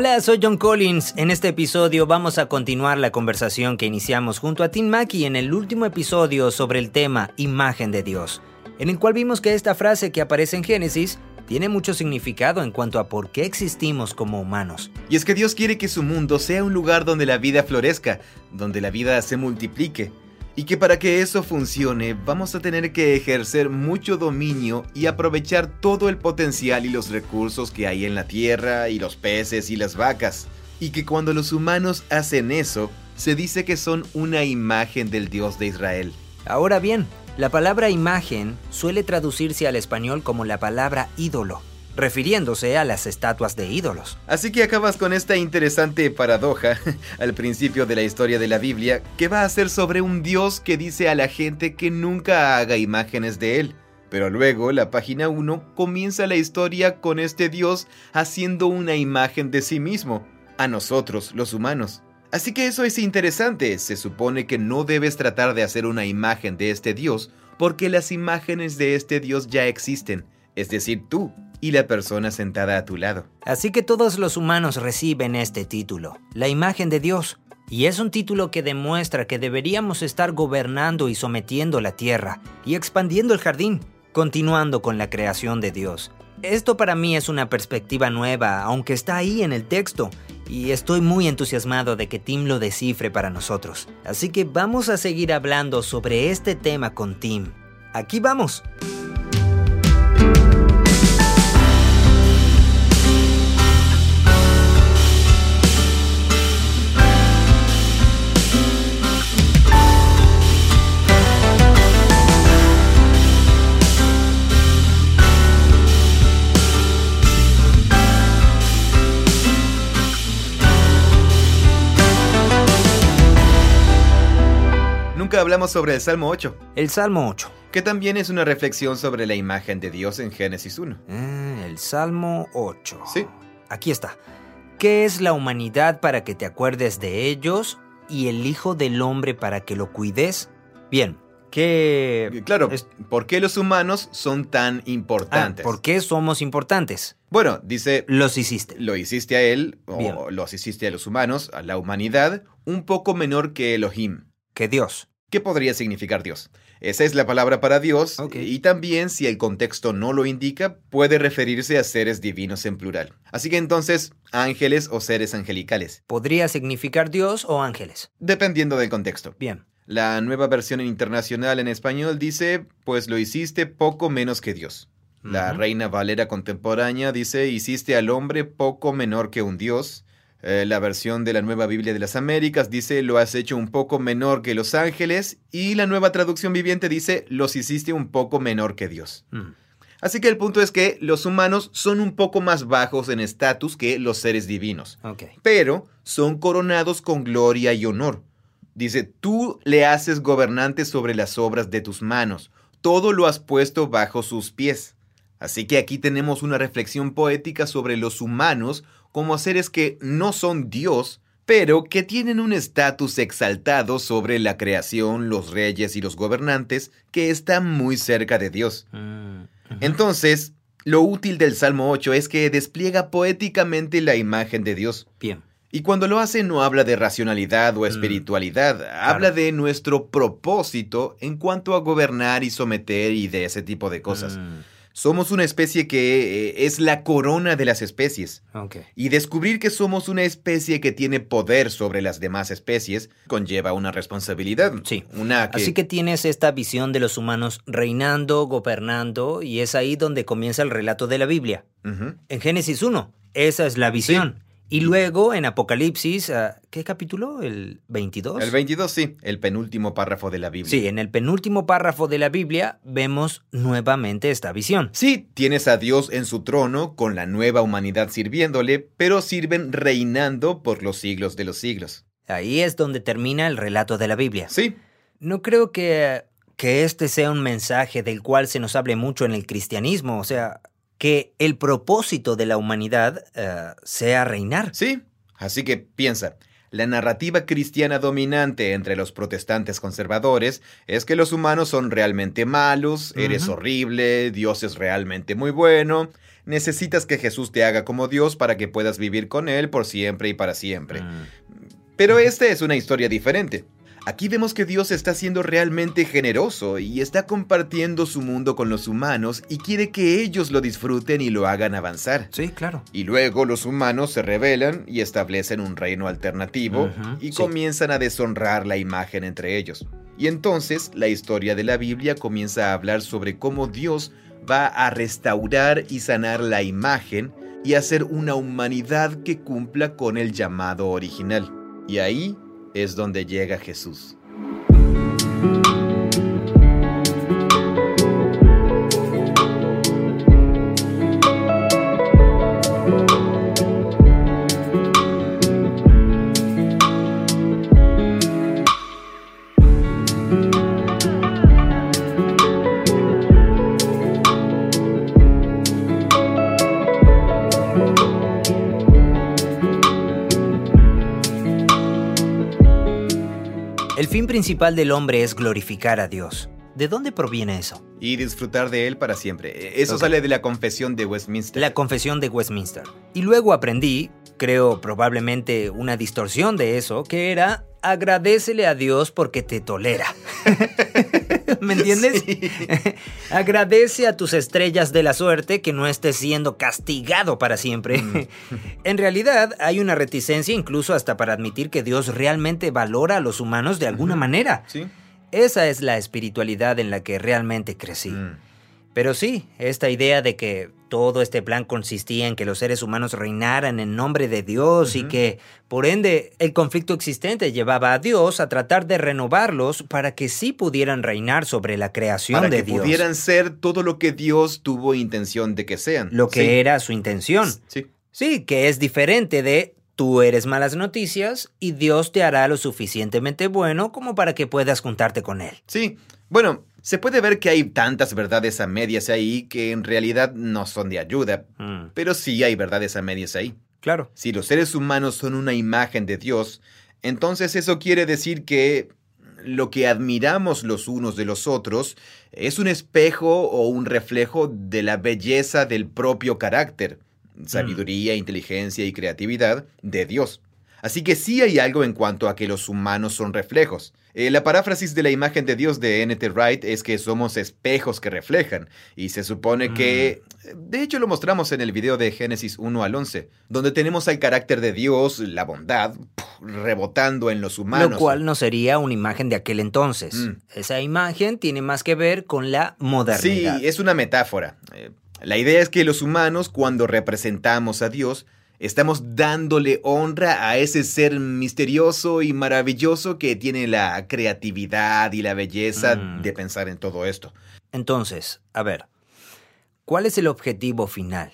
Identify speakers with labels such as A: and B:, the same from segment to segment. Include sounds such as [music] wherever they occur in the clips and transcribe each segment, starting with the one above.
A: Hola, soy John Collins. En este episodio vamos a continuar la conversación que iniciamos junto a Tim Mackey en el último episodio sobre el tema imagen de Dios, en el cual vimos que esta frase que aparece en Génesis tiene mucho significado en cuanto a por qué existimos como humanos.
B: Y es que Dios quiere que su mundo sea un lugar donde la vida florezca, donde la vida se multiplique. Y que para que eso funcione vamos a tener que ejercer mucho dominio y aprovechar todo el potencial y los recursos que hay en la tierra y los peces y las vacas. Y que cuando los humanos hacen eso, se dice que son una imagen del Dios de Israel.
A: Ahora bien, la palabra imagen suele traducirse al español como la palabra ídolo refiriéndose a las estatuas de ídolos.
B: Así que acabas con esta interesante paradoja [laughs] al principio de la historia de la Biblia, que va a ser sobre un Dios que dice a la gente que nunca haga imágenes de él. Pero luego, la página 1 comienza la historia con este Dios haciendo una imagen de sí mismo, a nosotros, los humanos. Así que eso es interesante, se supone que no debes tratar de hacer una imagen de este Dios, porque las imágenes de este Dios ya existen, es decir, tú, y la persona sentada a tu lado.
A: Así que todos los humanos reciben este título, la imagen de Dios. Y es un título que demuestra que deberíamos estar gobernando y sometiendo la tierra y expandiendo el jardín, continuando con la creación de Dios. Esto para mí es una perspectiva nueva, aunque está ahí en el texto, y estoy muy entusiasmado de que Tim lo descifre para nosotros. Así que vamos a seguir hablando sobre este tema con Tim. Aquí vamos.
B: Hablamos sobre el Salmo 8.
A: El Salmo 8.
B: Que también es una reflexión sobre la imagen de Dios en Génesis 1.
A: Ah, el Salmo 8.
B: Sí.
A: Aquí está. ¿Qué es la humanidad para que te acuerdes de ellos y el Hijo del Hombre para que lo cuides? Bien, ¿qué...
B: Claro, ¿por qué los humanos son tan importantes?
A: Ah, ¿Por qué somos importantes?
B: Bueno, dice...
A: Los hiciste.
B: Lo hiciste a él, o los hiciste a los humanos, a la humanidad, un poco menor que Elohim.
A: Que Dios.
B: ¿Qué podría significar Dios? Esa es la palabra para Dios y también si el contexto no lo indica puede referirse a seres divinos en plural. Así que entonces ángeles o seres angelicales.
A: ¿Podría significar Dios o ángeles?
B: Dependiendo del contexto.
A: Bien.
B: La nueva versión internacional en español dice, pues lo hiciste poco menos que Dios. La Reina Valera contemporánea dice, hiciste al hombre poco menor que un Dios. Eh, la versión de la Nueva Biblia de las Américas dice lo has hecho un poco menor que los ángeles y la nueva traducción viviente dice los hiciste un poco menor que Dios. Mm. Así que el punto es que los humanos son un poco más bajos en estatus que los seres divinos, pero son coronados con gloria y honor. Dice, tú le haces gobernante sobre las obras de tus manos, todo lo has puesto bajo sus pies. Así que aquí tenemos una reflexión poética sobre los humanos como seres que no son Dios, pero que tienen un estatus exaltado sobre la creación, los reyes y los gobernantes, que están muy cerca de Dios. Mm, Entonces, lo útil del Salmo 8 es que despliega poéticamente la imagen de Dios.
A: Bien.
B: Y cuando lo hace no habla de racionalidad o mm, espiritualidad, habla de nuestro propósito en cuanto a gobernar y someter y de ese tipo de cosas. Mm. Somos una especie que eh, es la corona de las especies. Y descubrir que somos una especie que tiene poder sobre las demás especies conlleva una responsabilidad.
A: Sí. Una Así que tienes esta visión de los humanos reinando, gobernando, y es ahí donde comienza el relato de la Biblia. En Génesis 1, esa es la visión. Y luego en Apocalipsis, ah, ¿qué capítulo? ¿El 22?
B: El 22, sí, el penúltimo párrafo de la Biblia.
A: Sí, en el penúltimo párrafo de la Biblia vemos nuevamente esta visión.
B: Sí, tienes a Dios en su trono, con la nueva humanidad sirviéndole, pero sirven reinando por los siglos de los siglos.
A: Ahí es donde termina el relato de la Biblia.
B: Sí.
A: No creo que, que este sea un mensaje del cual se nos hable mucho en el cristianismo, o sea, que el propósito de la humanidad eh, sea reinar.
B: Sí, así que piensa, La narrativa cristiana dominante entre los protestantes conservadores es que los humanos son realmente malos, eres horrible, Dios es realmente muy bueno, necesitas que Jesús te haga como Dios para que puedas vivir con Él por siempre y para siempre. Mm. Pero esta es una historia diferente. Aquí vemos que Dios está siendo realmente generoso y está compartiendo su mundo con los humanos y quiere que ellos lo disfruten y lo hagan avanzar.
A: Sí, claro.
B: Y luego los humanos se rebelan y establecen un reino alternativo y comienzan a deshonrar la imagen entre ellos. Y entonces la historia de la Biblia comienza a hablar sobre cómo Dios va a restaurar y sanar la imagen y hacer una humanidad que cumpla con el llamado original. Y ahí es donde llega Jesús.
A: Principal del hombre es glorificar a Dios. ¿De dónde proviene eso?
B: Y disfrutar de él para siempre. E, eso sale de la confesión de Westminster.
A: La confesión de Westminster. Y luego aprendí, creo probablemente una distorsión de eso, que era agradecele a Dios porque te tolera. [laughs] ¿Me entiendes? [laughs] Agradece a tus estrellas de la suerte que no estés siendo castigado para siempre. Mm. [laughs] en realidad hay una reticencia incluso hasta para admitir que Dios realmente valora a los humanos de alguna manera.
B: Sí.
A: Esa es la espiritualidad en la que realmente crecí. Mm. Pero sí, esta idea de que todo este plan consistía en que los seres humanos reinaran en nombre de Dios y que, por ende, el conflicto existente llevaba a Dios a tratar de renovarlos para que sí pudieran reinar sobre la creación
B: de
A: Dios.
B: Para que pudieran ser todo lo que Dios tuvo intención de que sean.
A: Lo que era su intención.
B: Sí.
A: Sí, que es diferente de tú eres malas noticias y Dios te hará lo suficientemente bueno como para que puedas juntarte con Él.
B: Sí. Bueno, se puede ver que hay tantas verdades a medias ahí que en realidad no son de ayuda, mm. pero sí hay verdades a medias ahí.
A: Claro.
B: Si los seres humanos son una imagen de Dios, entonces eso quiere decir que lo que admiramos los unos de los otros es un espejo o un reflejo de la belleza del propio carácter, mm. sabiduría, inteligencia y creatividad de Dios. Así que sí hay algo en cuanto a que los humanos son reflejos. Eh, la paráfrasis de la imagen de Dios de N.T. Wright es que somos espejos que reflejan, y se supone que... Mm. De hecho lo mostramos en el video de Génesis 1 al 11, donde tenemos al carácter de Dios, la bondad, rebotando en los humanos.
A: Lo cual no sería una imagen de aquel entonces. Mm. Esa imagen tiene más que ver con la modernidad.
B: Sí, es una metáfora. Eh, la idea es que los humanos, cuando representamos a Dios, Estamos dándole honra a ese ser misterioso y maravilloso que tiene la creatividad y la belleza mm. de pensar en todo esto.
A: Entonces, a ver, ¿cuál es el objetivo final?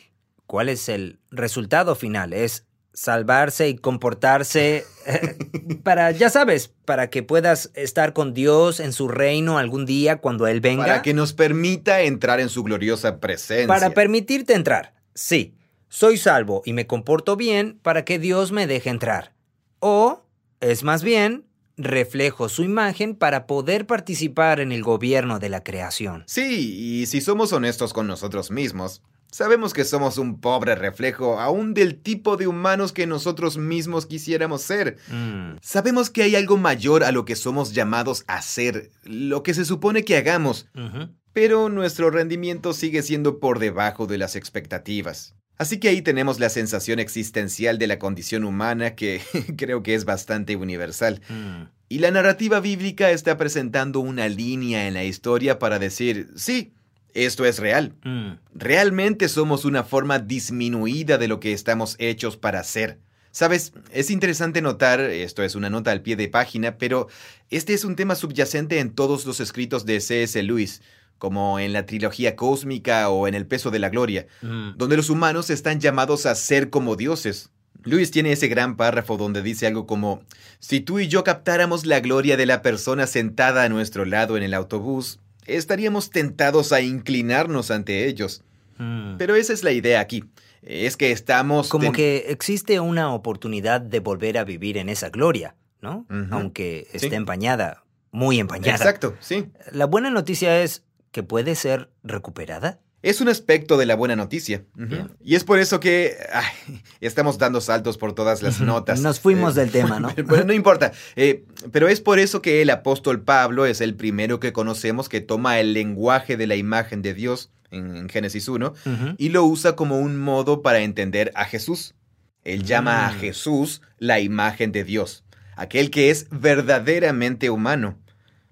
A: ¿Cuál es el resultado final? ¿Es salvarse y comportarse eh, para, ya sabes, para que puedas estar con Dios en su reino algún día cuando Él venga?
B: Para que nos permita entrar en su gloriosa presencia.
A: Para permitirte entrar, sí soy salvo y me comporto bien para que Dios me deje entrar. O, es más bien, reflejo su imagen para poder participar en el gobierno de la creación.
B: Sí, y si somos honestos con nosotros mismos, sabemos que somos un pobre reflejo aún del tipo de humanos que nosotros mismos quisiéramos ser. Mm. Sabemos que hay algo mayor a lo que somos llamados a ser, lo que se supone que hagamos, pero nuestro rendimiento sigue siendo por debajo de las expectativas. Así que ahí tenemos la sensación existencial de la condición humana que [laughs] creo que es bastante universal. Mm. Y la narrativa bíblica está presentando una línea en la historia para decir, sí, esto es real. Mm. Realmente somos una forma disminuida de lo que estamos hechos para ser. Sabes, es interesante notar, esto es una nota al pie de página, pero este es un tema subyacente en todos los escritos de C.S. Lewis como en la trilogía cósmica o en el peso de la gloria, donde los humanos están llamados a ser como dioses. Luis tiene ese gran párrafo donde dice algo como, si tú y yo captáramos la gloria de la persona sentada a nuestro lado en el autobús, estaríamos tentados a inclinarnos ante ellos. Mm. Pero esa es la idea aquí. es que estamos...
A: Como que existe una oportunidad de volver a vivir en esa gloria, ¿no? Aunque esté empañada, muy empañada.
B: Exacto, sí.
A: La buena noticia es que puede ser recuperada.
B: Es un aspecto de la buena noticia. Y es por eso que estamos dando saltos por todas las notas.
A: Nos fuimos eh, del tema, ¿no? [laughs]
B: Bueno, no importa. Eh, pero es por eso que el apóstol Pablo es el primero que conocemos que toma el lenguaje de la imagen de Dios en, Génesis 1 y lo usa como un modo para entender a Jesús. Él llama a mm. Jesús la imagen de Dios, aquel que es verdaderamente humano.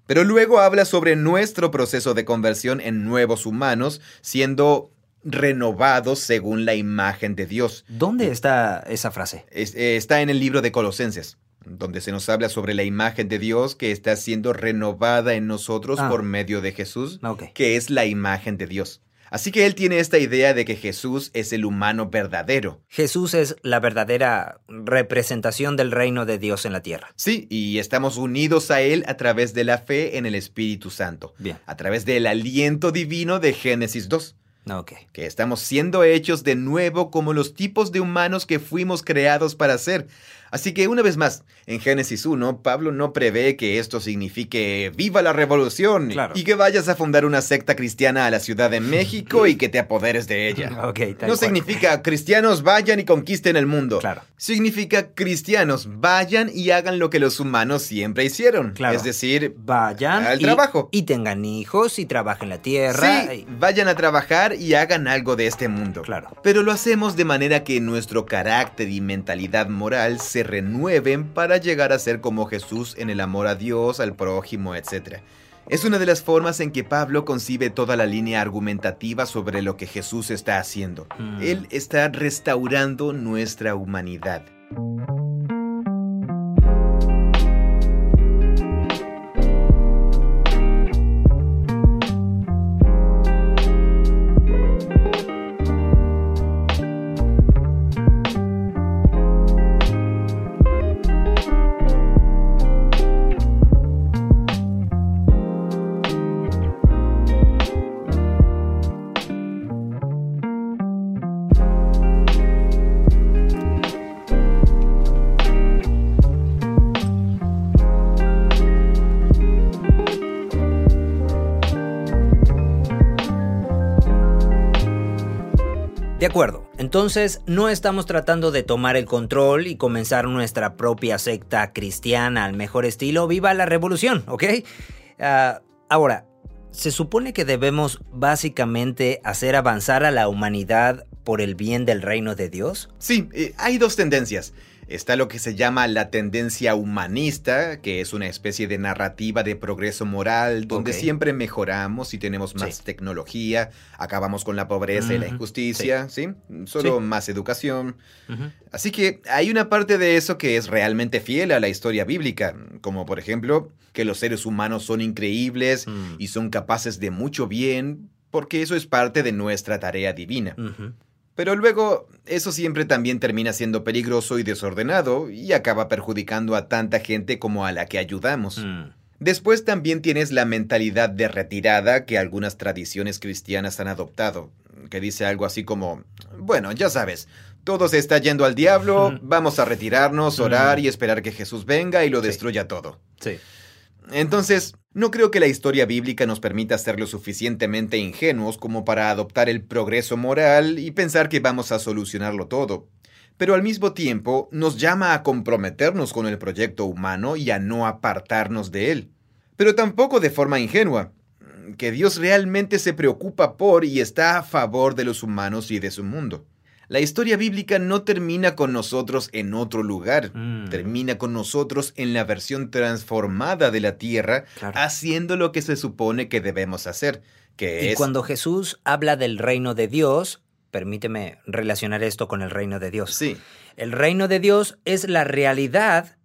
B: Pero luego habla sobre nuestro proceso de conversión en nuevos humanos, siendo renovados según la imagen de Dios.
A: ¿Dónde está esa frase?
B: Eh, está en el libro de Colosenses, donde se nos habla sobre la imagen de Dios que está siendo renovada en nosotros ah. por medio de Jesús, que es la imagen de Dios. Así que él tiene esta idea de que Jesús es el humano verdadero.
A: Jesús es la verdadera representación del reino de Dios en la tierra.
B: Sí, y estamos unidos a él a través de la fe en el Espíritu Santo.
A: Bien.
B: A través del aliento divino de Génesis 2.
A: Ok.
B: Que estamos siendo hechos de nuevo como los tipos de humanos que fuimos creados para ser. Así que una vez más, en Génesis 1, Pablo no prevé que esto signifique viva la revolución y que vayas a fundar una secta cristiana a la Ciudad de [laughs] México y que te apoderes de ella. [laughs] no significa cristianos vayan y conquisten el mundo.
A: Claro.
B: Significa cristianos vayan y hagan lo que los humanos siempre hicieron.
A: Claro.
B: Es decir,
A: vayan
B: al trabajo.
A: Y tengan hijos y trabajen la tierra.
B: Sí, vayan a trabajar y hagan algo de este mundo.
A: Claro.
B: Pero lo hacemos de manera que nuestro carácter y mentalidad moral se renueven para llegar a ser como Jesús en el amor a Dios, al prójimo, etc. Es una de las formas en que Pablo concibe toda la línea argumentativa sobre lo que Jesús está haciendo. Mm. Él está restaurando nuestra humanidad.
A: Entonces no estamos tratando de tomar el control y comenzar nuestra propia secta cristiana al mejor estilo Viva la Revolución, ¿ok? Ah, ahora, ¿se supone que debemos básicamente hacer avanzar a la humanidad por el bien del reino de Dios?
B: Sí, eh, hay dos tendencias. Está lo que se llama la tendencia humanista, que es una especie de narrativa de progreso moral, donde siempre mejoramos y tenemos más tecnología, acabamos con la pobreza y la injusticia, ¿sí? Solo más educación. Así que hay una parte de eso que es realmente fiel a la historia bíblica, como por ejemplo que los seres humanos son increíbles mm. y son capaces de mucho bien, porque eso es parte de nuestra tarea divina. Pero luego, eso siempre también termina siendo peligroso y desordenado y acaba perjudicando a tanta gente como a la que ayudamos. Mm. Después también tienes la mentalidad de retirada que algunas tradiciones cristianas han adoptado, que dice algo así como, bueno, ya sabes, todo se está yendo al diablo, [laughs] vamos a retirarnos, orar y esperar que Jesús venga y lo destruya todo.
A: Sí.
B: Entonces, no creo que la historia bíblica nos permita ser lo suficientemente ingenuos como para adoptar el progreso moral y pensar que vamos a solucionarlo todo. Pero al mismo tiempo nos llama a comprometernos con el proyecto humano y a no apartarnos de él. Pero tampoco de forma ingenua, que Dios realmente se preocupa por y está a favor de los humanos y de su mundo. La historia bíblica no termina con nosotros en otro lugar, mm. termina con nosotros en la versión transformada de la tierra, haciendo lo que se supone que debemos hacer, que
A: y cuando Jesús habla del reino de Dios, permíteme relacionar esto con el reino de Dios.
B: Sí.
A: El reino de Dios es la realidad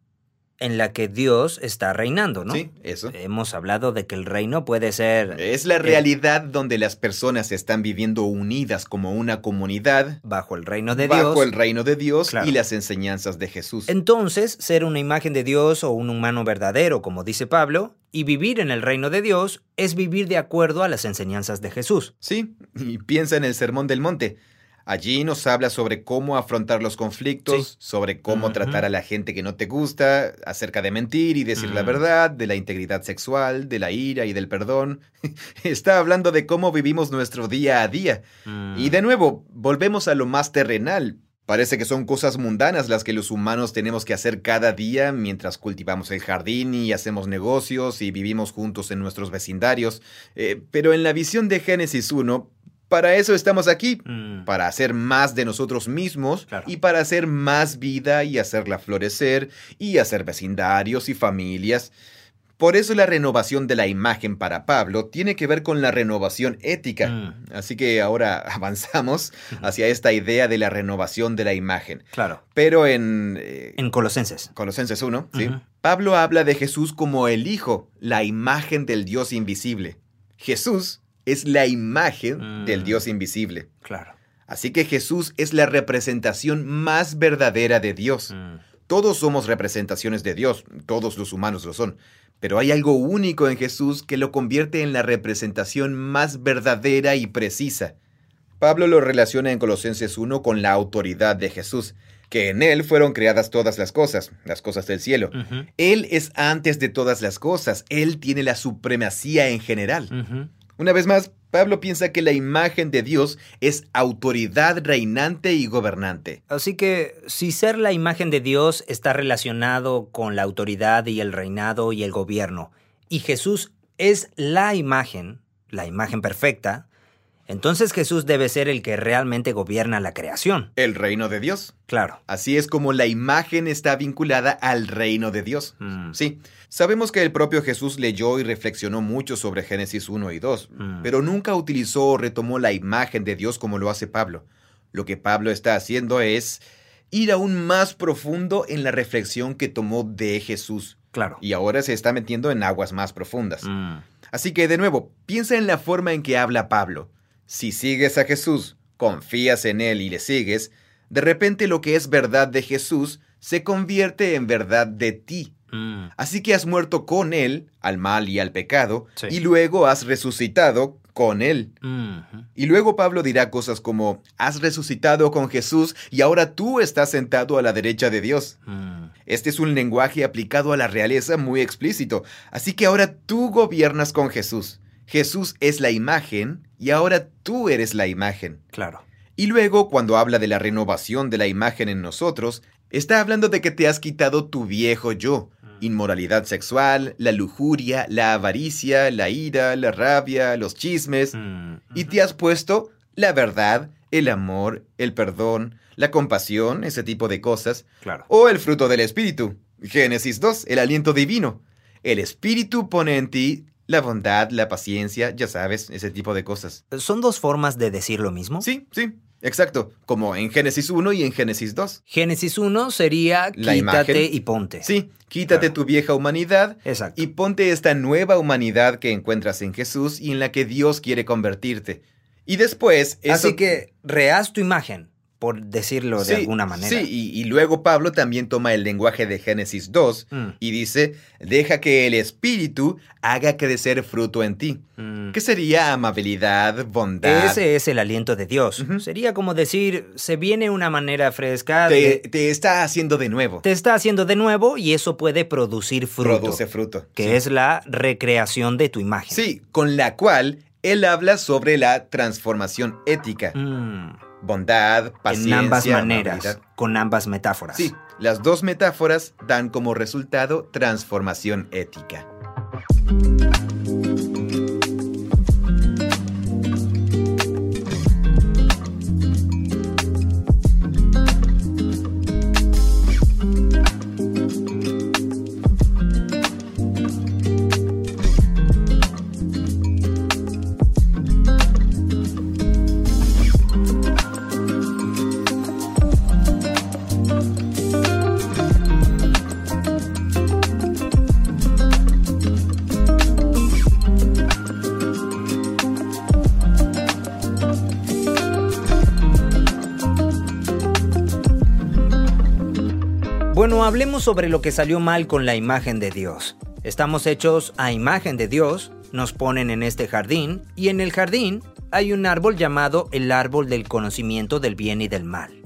A: en la que Dios está reinando, ¿no?
B: Sí, eso.
A: Hemos hablado de que el reino puede ser...
B: Es la realidad donde las personas están viviendo unidas como una comunidad.
A: Bajo el reino de Dios.
B: Bajo el reino de Dios y las enseñanzas de Jesús.
A: Entonces, ser una imagen de Dios o un humano verdadero, como dice Pablo, y vivir en el reino de Dios es vivir de acuerdo a las enseñanzas de Jesús.
B: Sí, y piensa en el Sermón del Monte. Allí nos habla sobre cómo afrontar los conflictos, sobre cómo tratar a la gente que no te gusta, acerca de mentir y decir la mm. verdad, de la integridad sexual, de la ira y del perdón. [laughs] Está hablando de cómo vivimos nuestro día a día. Y mm. de nuevo, volvemos a lo más terrenal. Parece que son cosas mundanas las que los humanos tenemos que hacer cada día mientras cultivamos el jardín y hacemos negocios y vivimos juntos en nuestros vecindarios. Eh, pero en la visión de Génesis 1, para eso estamos aquí, mm. para hacer más de nosotros mismos y para hacer más vida y hacerla florecer y hacer vecindarios y familias. Por eso la renovación de la imagen para Pablo tiene que ver con la renovación ética. Mm. Así que ahora [laughs] avanzamos hacia esta idea de la renovación de la imagen.
A: Claro.
B: Pero en... Eh,
A: en Colosenses.
B: Colosenses 1, ¿sí? Pablo habla de Jesús como el Hijo, la imagen del Dios invisible. Jesús es la imagen del mm. Dios invisible.
A: Claro.
B: Así que Jesús es la representación más verdadera de Dios. Mm. Todos somos representaciones de Dios, todos los humanos lo son, pero hay algo único en Jesús que lo convierte en la representación más verdadera y precisa. Pablo lo relaciona en Colosenses 1 con la autoridad de Jesús, que en Él fueron creadas todas las cosas, las cosas del cielo. Él es antes de todas las cosas, Él tiene la supremacía en general. Una vez más, Pablo piensa que la imagen de Dios es autoridad reinante y gobernante.
A: Así que si ser la imagen de Dios está relacionado con la autoridad y el reinado y el gobierno, y Jesús es la imagen, la imagen perfecta, entonces Jesús debe ser el que realmente gobierna la creación.
B: El reino de Dios.
A: Claro.
B: Así es como la imagen está vinculada al reino de Dios. Mm. Sí. Sabemos que el propio Jesús leyó y reflexionó mucho sobre Génesis 1 y 2, mm. pero nunca utilizó o retomó la imagen de Dios como lo hace Pablo. Lo que Pablo está haciendo es ir aún más profundo en la reflexión que tomó de Jesús.
A: Claro.
B: Y ahora se está metiendo en aguas más profundas. Mm. Así que, de nuevo, piensa en la forma en que habla Pablo. Si sigues a Jesús, confías en Él y le sigues, de repente lo que es verdad de Jesús se convierte en verdad de ti. Mm. Así que has muerto con Él, al mal y al pecado, y luego has resucitado con Él. Y luego Pablo dirá cosas como, has resucitado con Jesús y ahora tú estás sentado a la derecha de Dios. Mm. Este es un lenguaje aplicado a la realeza muy explícito, así que ahora tú gobiernas con Jesús. Jesús es la imagen y ahora tú eres la imagen.
A: Claro.
B: Y luego, cuando habla de la renovación de la imagen en nosotros, está hablando de que te has quitado tu viejo yo. Mm. Inmoralidad sexual, la lujuria, la avaricia, la ira, la rabia, los chismes. Mm, y te has puesto la verdad, el amor, el perdón, la compasión, ese tipo de cosas.
A: Claro.
B: O el fruto del Espíritu. Génesis 2, el aliento divino. El Espíritu pone en ti la bondad, la paciencia, ya sabes, ese tipo de cosas.
A: ¿Son dos formas de decir lo mismo?
B: Sí, sí. Exacto, como en Génesis 1 y en Génesis 2.
A: Génesis 1 sería la quítate y ponte.
B: Sí, quítate tu vieja humanidad
A: Exacto.
B: y ponte esta nueva humanidad que encuentras en Jesús y en la que Dios quiere convertirte. Y después...
A: Así que rehaz tu imagen por decirlo de alguna manera.
B: Sí, y, luego Pablo también toma el lenguaje de Génesis 2 mm. y dice, deja que el Espíritu haga crecer fruto en ti. Mm. ¿Qué sería amabilidad, bondad?
A: Ese es el aliento de Dios. Sería como decir, se viene una manera fresca.
B: Te, te, está haciendo de nuevo.
A: Te está haciendo de nuevo y eso puede producir fruto.
B: Produce fruto.
A: Que es la recreación de tu imagen.
B: Sí, con la cual él habla sobre la transformación ética.
A: Mm
B: bondad, paciencia.
A: En ambas maneras, con ambas metáforas.
B: Sí, las dos metáforas dan como resultado transformación ética.
A: Hablemos sobre lo que salió mal con la imagen de Dios. Estamos hechos a imagen de Dios, nos ponen en este jardín y en el jardín hay un árbol llamado el árbol del conocimiento del bien y del mal.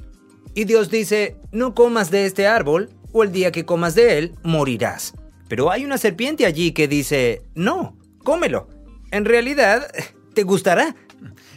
A: Y Dios dice, no comas de este árbol, o el día que comas de él, morirás. Pero hay una serpiente allí que dice, no, cómelo. En realidad, [laughs] te gustará.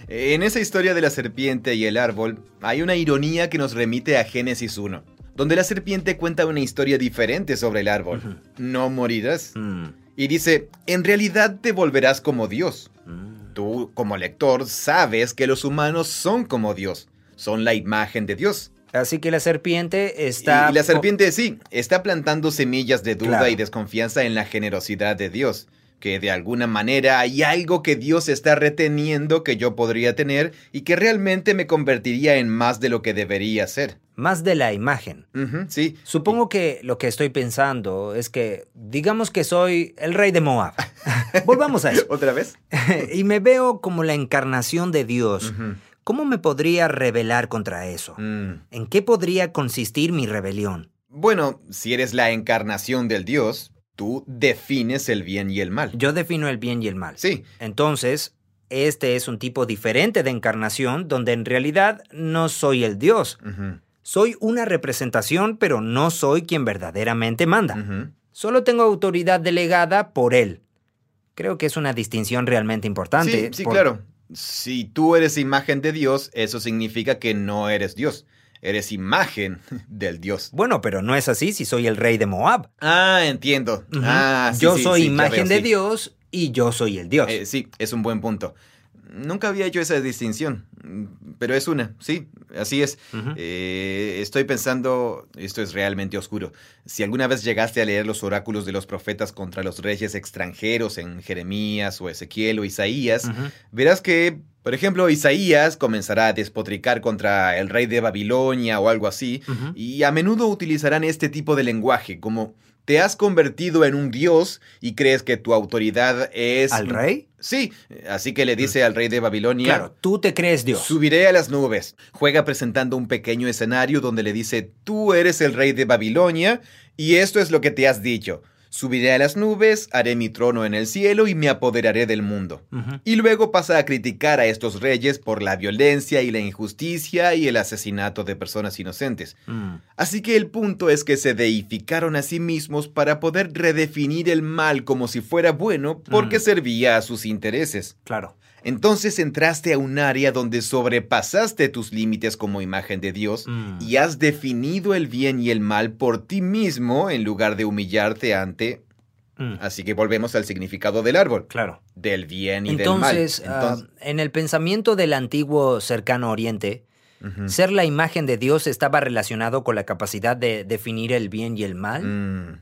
B: En esa historia de la serpiente y el árbol, hay una ironía que nos remite a Génesis 1, donde la serpiente cuenta una historia diferente sobre el árbol. No morirás.
A: Mm,
B: Y dice, en realidad te volverás como Dios.
A: mm.
B: Tú, como lector, sabes que los humanos son como Dios. Son la imagen de Dios.
A: Así que la serpiente está...
B: Y la serpiente sí, está plantando semillas de duda
A: Claro.
B: y desconfianza en la generosidad de Dios. Que de alguna manera hay algo que Dios está reteniendo que yo podría tener y que realmente me convertiría en más de lo que debería ser.
A: Más de la imagen.
B: Sí.
A: Supongo que lo que estoy pensando es que, digamos que soy el rey de Moab. [laughs] Volvamos a eso.
B: ¿Otra vez? [laughs]
A: y me veo como la encarnación de Dios. ¿Cómo me podría rebelar contra eso?
B: Mm.
A: ¿En qué podría consistir mi rebelión?
B: Bueno, si eres la encarnación del Dios, tú defines el bien y el mal.
A: Yo defino el bien y el mal.
B: Sí,
A: Entonces, este es un tipo diferente de encarnación donde en realidad no soy el Dios. Soy una representación, pero no soy quien verdaderamente manda.
B: ujú.
A: Solo tengo autoridad delegada por Él. Creo que es una distinción realmente importante.
B: Sí, sí,
A: por-
B: claro. Si tú eres imagen de Dios, eso significa que no eres Dios. Eres imagen [laughs] del Dios.
A: Bueno, pero no es así si soy el rey de Moab.
B: Ah, entiendo. Ah, sí,
A: yo
B: sí,
A: soy
B: sí,
A: imagen
B: veo,
A: de. Dios y yo soy el Dios.
B: Eh, sí, es un buen punto. Nunca había hecho esa distinción, pero es una, sí, así es. Eh, estoy pensando, esto es realmente oscuro, si alguna vez llegaste a leer los oráculos de los profetas contra los reyes extranjeros en Jeremías o Ezequiel o Isaías, verás que, por ejemplo, Isaías comenzará a despotricar contra el rey de Babilonia o algo así, y a menudo utilizarán este tipo de lenguaje, como te has convertido en un dios y crees que tu autoridad es...
A: ¿Al rey?
B: Sí, así que le dice al rey de Babilonia...
A: Claro, tú te crees Dios.
B: Subiré a las nubes. Juega presentando un pequeño escenario donde le dice, tú eres el rey de Babilonia y esto es lo que te has dicho. Subiré a las nubes, haré mi trono en el cielo y me apoderaré del mundo. Y luego pasa a criticar a estos reyes por la violencia y la injusticia y el asesinato de personas inocentes.
A: Mm.
B: Así que el punto es que se deificaron a sí mismos para poder redefinir el mal como si fuera bueno porque
A: Mm.
B: servía a sus intereses.
A: Claro.
B: Entonces entraste a un área donde sobrepasaste tus límites como imagen de Dios
A: Mm.
B: y has definido el bien y el mal por ti mismo en lugar de humillarte ante...
A: Mm.
B: Así que volvemos al significado del árbol,
A: Claro.
B: del bien y
A: Entonces,
B: del mal.
A: ah, en el pensamiento del antiguo cercano oriente, ser la imagen de Dios estaba relacionado con la capacidad de definir el bien y el mal,
B: Mm,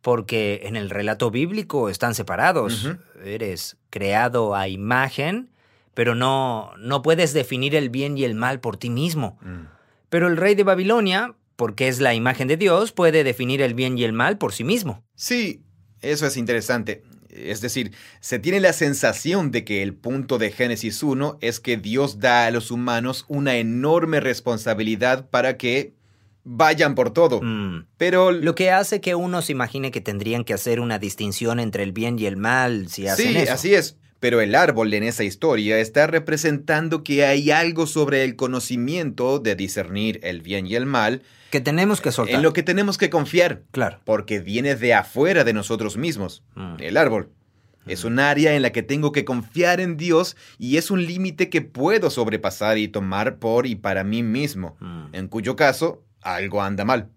A: porque en el relato bíblico están separados. Eres creado a imagen, pero no, no puedes definir el bien y el mal por ti mismo.
B: mm.
A: Pero el rey de Babilonia, porque es la imagen de Dios, puede definir el bien y el mal por sí mismo.
B: Sí, eso es interesante. Es decir, se tiene la sensación de que el punto de Génesis 1 es que Dios da a los humanos una enorme responsabilidad para que vayan por todo.
A: Mm.
B: Pero
A: Lo que hace que uno se imagine que tendrían que hacer una distinción entre el bien y el mal si hacen
B: sí,
A: eso.
B: así es. Pero el árbol en esa historia está representando que hay algo sobre el conocimiento de discernir el bien y el mal
A: Que tenemos que soltar.
B: en lo que tenemos que confiar,
A: Claro.
B: porque viene de afuera de nosotros mismos.
A: Mm.
B: El árbol. Es un área en la que tengo que confiar en Dios y es un límite que puedo sobrepasar y tomar por y para mí mismo,
A: Mm.
B: en cuyo caso algo anda mal.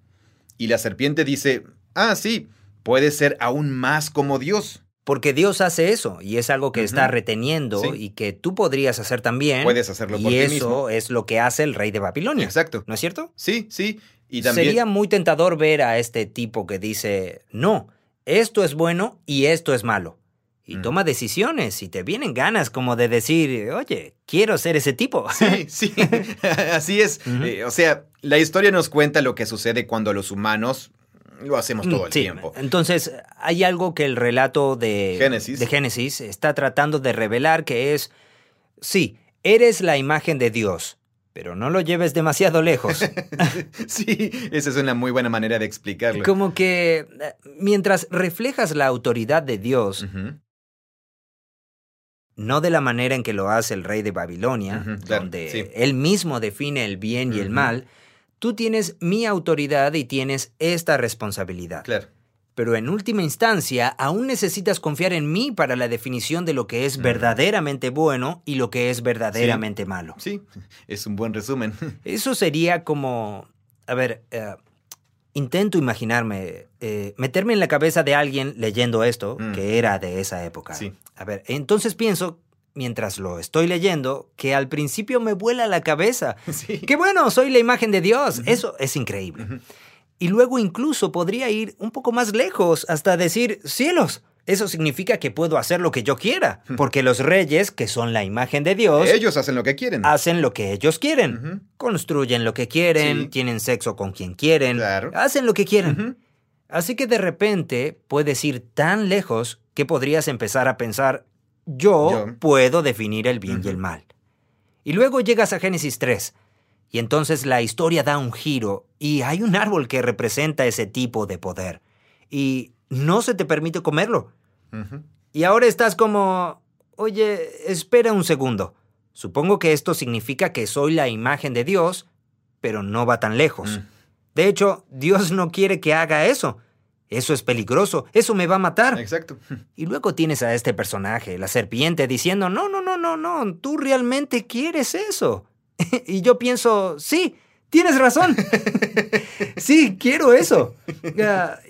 B: Y la serpiente dice, ah, sí, puede ser aún más como Dios.
A: Porque Dios hace eso y es algo que está reteniendo
B: Sí.
A: y que tú podrías hacer también.
B: Puedes hacerlo por
A: y
B: ti
A: eso
B: mismo.
A: es lo que hace el rey de Babilonia.
B: Exacto.
A: ¿No es cierto?
B: Sí, sí. Y también...
A: Sería muy tentador ver a este tipo que dice, no, esto es bueno y esto es malo. Y
B: Mm.
A: toma decisiones y te vienen ganas como de decir, oye, quiero ser ese tipo. [laughs]
B: Sí, sí, [laughs] así es. Eh, o sea, la historia nos cuenta lo que sucede cuando los humanos lo hacemos todo el
A: Mm, Sí,
B: tiempo.
A: Entonces, hay algo que el relato de
B: Génesis.
A: de Génesis está tratando de revelar que es, sí, eres la imagen de Dios, pero no lo lleves demasiado lejos. [laughs]
B: sí, esa es una muy buena manera de explicarlo.
A: Como que eh, mientras reflejas la autoridad de Dios, no de la manera en que lo hace el rey de Babilonia, donde él mismo define el bien y el mal, tú tienes mi autoridad y tienes esta responsabilidad.
B: Claro.
A: Pero en última instancia, aún necesitas confiar en mí para la definición de lo que es verdaderamente bueno y lo que es verdaderamente malo.
B: Sí, es un buen resumen. [laughs]
A: Eso sería como, a ver, eh, intento imaginarme, eh, meterme en la cabeza de alguien leyendo esto, mm. que era de esa época.
B: Sí.
A: A ver, entonces pienso, mientras lo estoy leyendo, que al principio me vuela la cabeza. [laughs] Sí. Que bueno, soy la imagen de Dios. Eso es increíble. Y luego incluso podría ir un poco más lejos hasta decir, cielos, eso significa que puedo hacer lo que yo quiera, porque los reyes, que son la imagen de Dios,
B: ellos hacen lo que quieren.
A: Hacen lo que ellos quieren. Construyen lo que quieren, tienen sexo con quien quieren, hacen lo que quieren. Así que de repente puedes ir tan lejos que podrías empezar a pensar, yo, puedo definir el bien y el mal. Y luego llegas a Génesis 3, y entonces la historia da un giro, y hay un árbol que representa ese tipo de poder. Y no se te permite comerlo. Y ahora estás como, oye, espera un segundo. Supongo que esto significa que soy la imagen de Dios, pero no va tan lejos. Mm. De hecho, Dios no quiere que haga eso. Eso es peligroso, eso me va a matar.
B: Exacto.
A: Y luego tienes a este personaje, la serpiente, diciendo, no, no, no, no, no, tú realmente quieres eso. [laughs] y yo pienso, sí, tienes razón. [laughs] sí, quiero eso.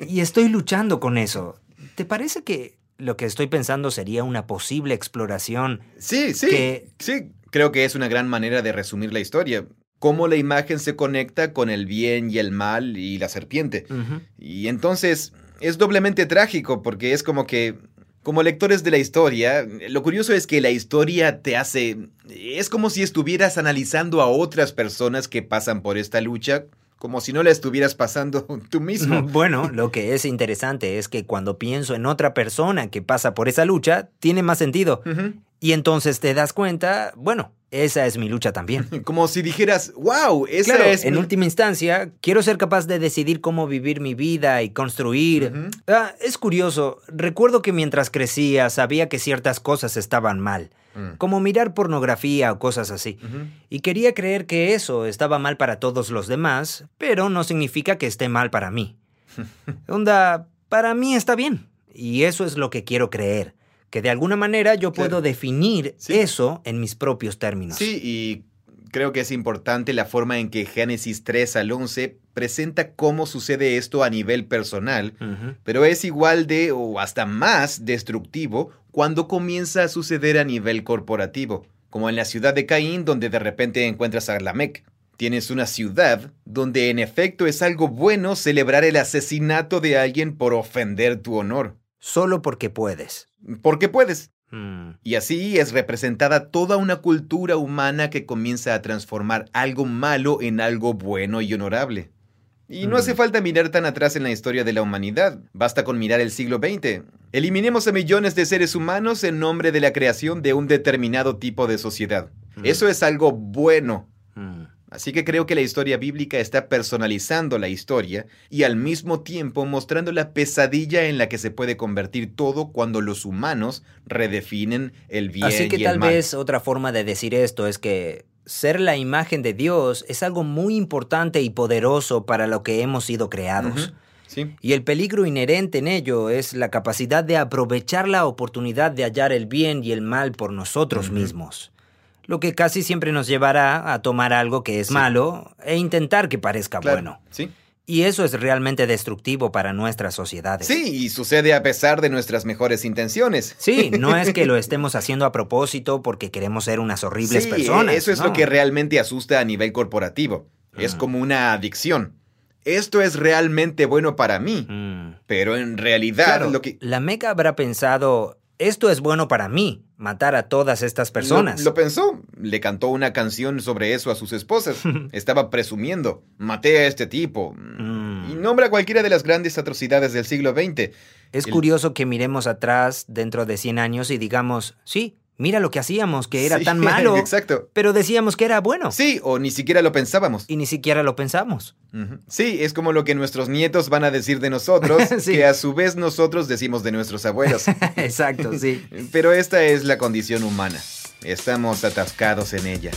A: Y estoy luchando con eso. ¿Te parece que lo que estoy pensando sería una posible exploración?
B: Sí, sí. Sí, creo que es una gran manera de resumir la historia. Cómo la imagen se conecta con el bien y el mal y la serpiente. Y entonces es doblemente trágico porque es como que como lectores de la historia, lo curioso es que la historia te hace... Es como si estuvieras analizando a otras personas que pasan por esta lucha, como si no la estuvieras pasando [laughs] tú mismo. [laughs]
A: Bueno, lo que es interesante es que cuando pienso en otra persona que pasa por esa lucha, tiene más sentido. Y entonces te das cuenta, bueno, esa es mi lucha también. [laughs]
B: Como si dijeras, wow, esa es.
A: En última instancia, quiero ser capaz de decidir cómo vivir mi vida y construir. Ah, es curioso, recuerdo que mientras crecía sabía que ciertas cosas estaban mal, mm. como mirar pornografía o cosas así. Y quería creer que eso estaba mal para todos los demás, pero no significa que esté mal para mí. [laughs] Onda, para mí está bien. Y eso es lo que quiero creer que de alguna manera yo puedo definir eso en mis propios términos.
B: Sí, y creo que es importante la forma en que Génesis 3 al 11 presenta cómo sucede esto a nivel personal, pero es igual de o hasta más destructivo cuando comienza a suceder a nivel corporativo, como en la ciudad de Caín donde de repente encuentras a Lamec. Tienes una ciudad donde en efecto es algo bueno celebrar el asesinato de alguien por ofender tu honor.
A: Solo porque puedes
B: porque puedes. Mm. Y así es representada toda una cultura humana que comienza a transformar algo malo en algo bueno y honorable. Y no hace mm. falta mirar tan atrás en la historia de la humanidad, basta con mirar el siglo XX. Eliminemos a millones de seres humanos en nombre de la creación de un determinado tipo de sociedad. Mm. Eso es algo bueno. Así que creo que la historia bíblica está personalizando la historia y al mismo tiempo mostrando la pesadilla en la que se puede convertir todo cuando los humanos redefinen el bien
A: Así que tal vez otra forma de decir esto es que ser la imagen de Dios es algo muy importante y poderoso para lo que hemos sido creados.
B: Sí.
A: Y el peligro inherente en ello es la capacidad de aprovechar la oportunidad de hallar el bien y el mal por nosotros mismos lo que casi siempre nos llevará a tomar algo que es malo e intentar que parezca bueno.
B: Sí.
A: Y eso es realmente destructivo para nuestras sociedades.
B: Sí, y sucede a pesar de nuestras mejores intenciones.
A: Sí, [laughs] no es que lo estemos haciendo a propósito porque queremos ser unas horribles personas.
B: Eso es lo que realmente asusta a nivel corporativo. Es mm. como una adicción. Esto es realmente bueno para mí. Mm. Pero en realidad lo que...
A: La Meca habrá pensado, esto es bueno para mí, matar a todas estas personas.
B: Lo, pensó, le cantó una canción sobre eso a sus esposas. [laughs] Estaba presumiendo, maté a este tipo. Mm. Y nombra cualquiera de las grandes atrocidades del siglo XX.
A: Es curioso que miremos atrás dentro de 100 años y digamos, sí, Mira lo que hacíamos, que era
B: Sí,
A: tan [laughs] malo.
B: Exacto.
A: Pero decíamos que era bueno.
B: Sí, o ni siquiera lo pensábamos.
A: Y ni siquiera lo pensamos.
B: Sí, es como lo que nuestros nietos van a decir de nosotros, [laughs]
A: Sí.
B: que a su vez nosotros decimos de nuestros abuelos. [laughs]
A: Exacto, sí.
B: Pero esta es la condición humana. Estamos atascados en ella.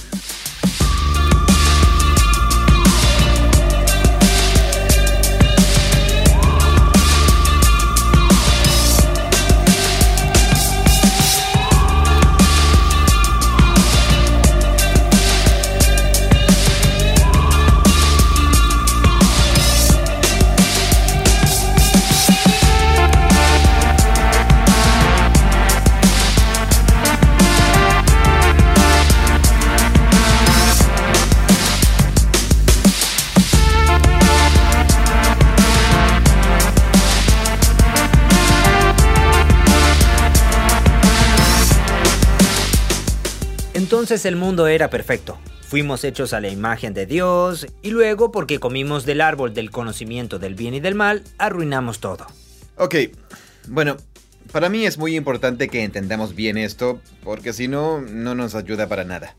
A: Entonces el mundo era perfecto. Fuimos hechos a la imagen de Dios y luego porque comimos del árbol del conocimiento del bien y del mal, arruinamos todo.
B: Ok, bueno, para mí es muy importante que entendamos bien esto, porque si no, no nos ayuda para nada.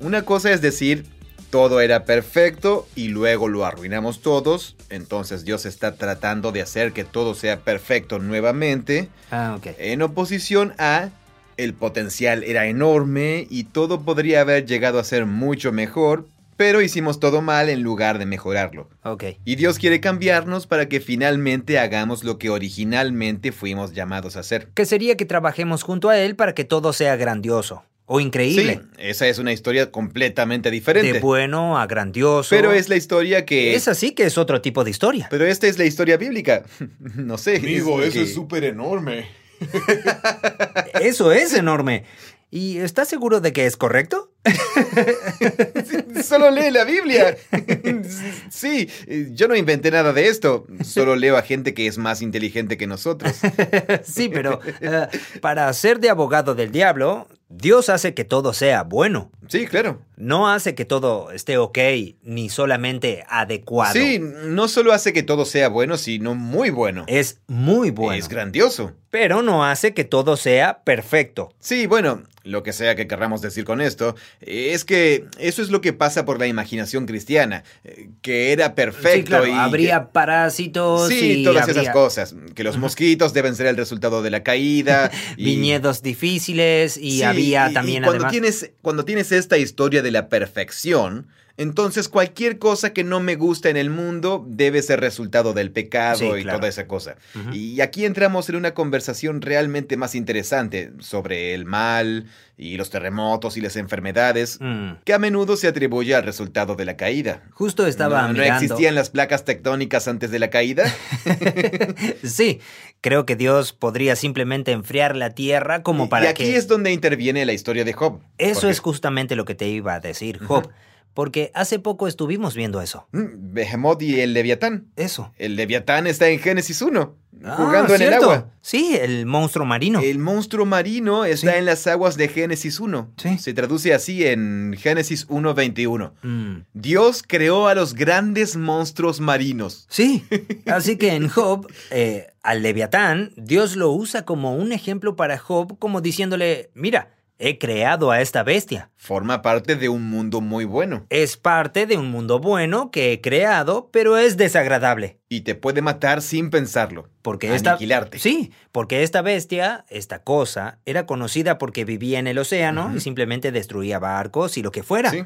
B: Una cosa es decir, todo era perfecto y luego lo arruinamos todos, entonces Dios está tratando de hacer que todo sea perfecto nuevamente,
A: Ah, ok.
B: en oposición a el potencial era enorme y todo podría haber llegado a ser mucho mejor, pero hicimos todo mal en lugar de mejorarlo.
A: Ok.
B: Y Dios quiere cambiarnos para que finalmente hagamos lo que originalmente fuimos llamados a hacer.
A: Que sería que trabajemos junto a Él para que todo sea grandioso o increíble.
B: Sí, esa es una historia completamente diferente.
A: de bueno a grandioso.
B: Pero es la historia que...
A: Es así que es otro tipo de historia.
B: Pero esta es la historia bíblica. [laughs] no sé.
C: Amigo, eso
B: que-
C: es súper enorme. [laughs]
A: Eso es enorme. ¿Y estás seguro de que es correcto? [laughs]
B: Solo lee la Biblia. [laughs] sí, yo no inventé nada de esto. Solo leo a gente que es más inteligente que nosotros.
A: sí, pero eh, para ser de abogado del diablo, Dios hace que todo sea bueno.
B: Sí, claro.
A: No hace que todo esté ok, ni solamente adecuado.
B: Sí, no solo hace que todo sea bueno, sino muy bueno.
A: Es muy bueno.
B: Es grandioso.
A: pero no hace que todo sea perfecto.
B: Sí, bueno, lo que sea que querramos decir con esto, es que eso es lo que pasa por la imaginación cristiana, que era perfecto
A: sí, claro,
B: y...
A: habría parásitos
B: Sí,
A: y
B: todas
A: habría
B: esas cosas, que los mosquitos deben ser el resultado de la caída. [laughs] y-
A: viñedos difíciles y
B: Sí,
A: había
B: y-
A: también
B: y cuando
A: además...
B: tienes cuando tienes esta historia de la perfección, entonces cualquier cosa que no me gusta en el mundo debe ser resultado del pecado
A: Sí,
B: y
A: claro.
B: toda esa cosa. Y aquí entramos en una conversación realmente más interesante sobre el mal y los terremotos y las enfermedades.
A: Mm,
B: que a menudo se atribuye al resultado de la caída.
A: Justo estaba
B: ¿No, ¿no existían las placas tectónicas antes de la caída? [laughs]
A: sí, creo que Dios podría simplemente enfriar la tierra como
B: y
A: para
B: aquí
A: que...
B: es donde interviene la historia de Job.
A: Eso
B: Porque-
A: es justamente lo que te iba a decir, Job. Porque hace poco estuvimos viendo eso.
B: Mm, Behemoth y el Leviatán.
A: Eso.
B: El Leviatán está en Génesis 1,
A: Ah,
B: jugando en el agua.
A: Sí, el monstruo marino.
B: El monstruo marino está
A: Sí.
B: en las aguas de Génesis 1.
A: Sí.
B: Se traduce así en Génesis 1.21.
A: Mm,
B: Dios creó a los grandes monstruos marinos.
A: Sí, [laughs] así que en Job, eh, al leviatán, Dios lo usa como un ejemplo para Job, como diciéndole, mira, he creado a esta bestia.
B: Forma parte de un mundo muy bueno
A: Es parte de un mundo bueno que he creado, pero es desagradable.
B: y te puede matar sin pensarlo.
A: Porque esta,
B: Aniquilarte.
A: Sí, porque esta bestia, esta cosa, era conocida porque vivía en el océano y simplemente destruía barcos y lo que fuera.
B: Sí.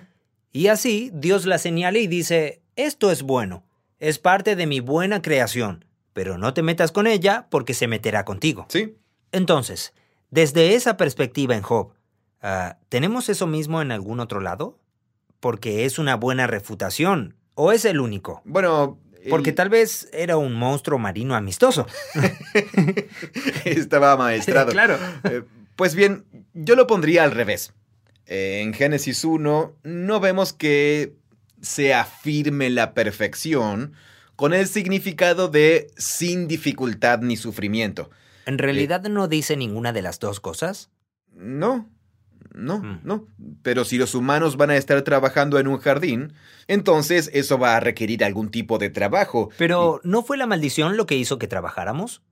A: Y así Dios la señala y dice, esto es bueno, es parte de mi buena creación, pero no te metas con ella porque se meterá contigo.
B: Sí.
A: Entonces, desde esa perspectiva en Job, ah, ¿tenemos eso mismo en algún otro lado? Porque es una buena refutación, o es el único.
B: Bueno.
A: Porque tal vez era un monstruo marino amistoso. [laughs]
B: Estaba maestrado. [laughs]
A: claro.
B: Eh, Pues bien, yo lo pondría al revés. En Génesis 1 no vemos que se afirme la perfección con el significado de sin dificultad ni sufrimiento.
A: ¿En realidad no dice ninguna de las dos cosas?
B: No, no,
A: Mm.
B: no. Pero si los humanos van a estar trabajando en un jardín, entonces eso va a requerir algún tipo de trabajo.
A: Pero ¿no fue la maldición lo que hizo que trabajáramos?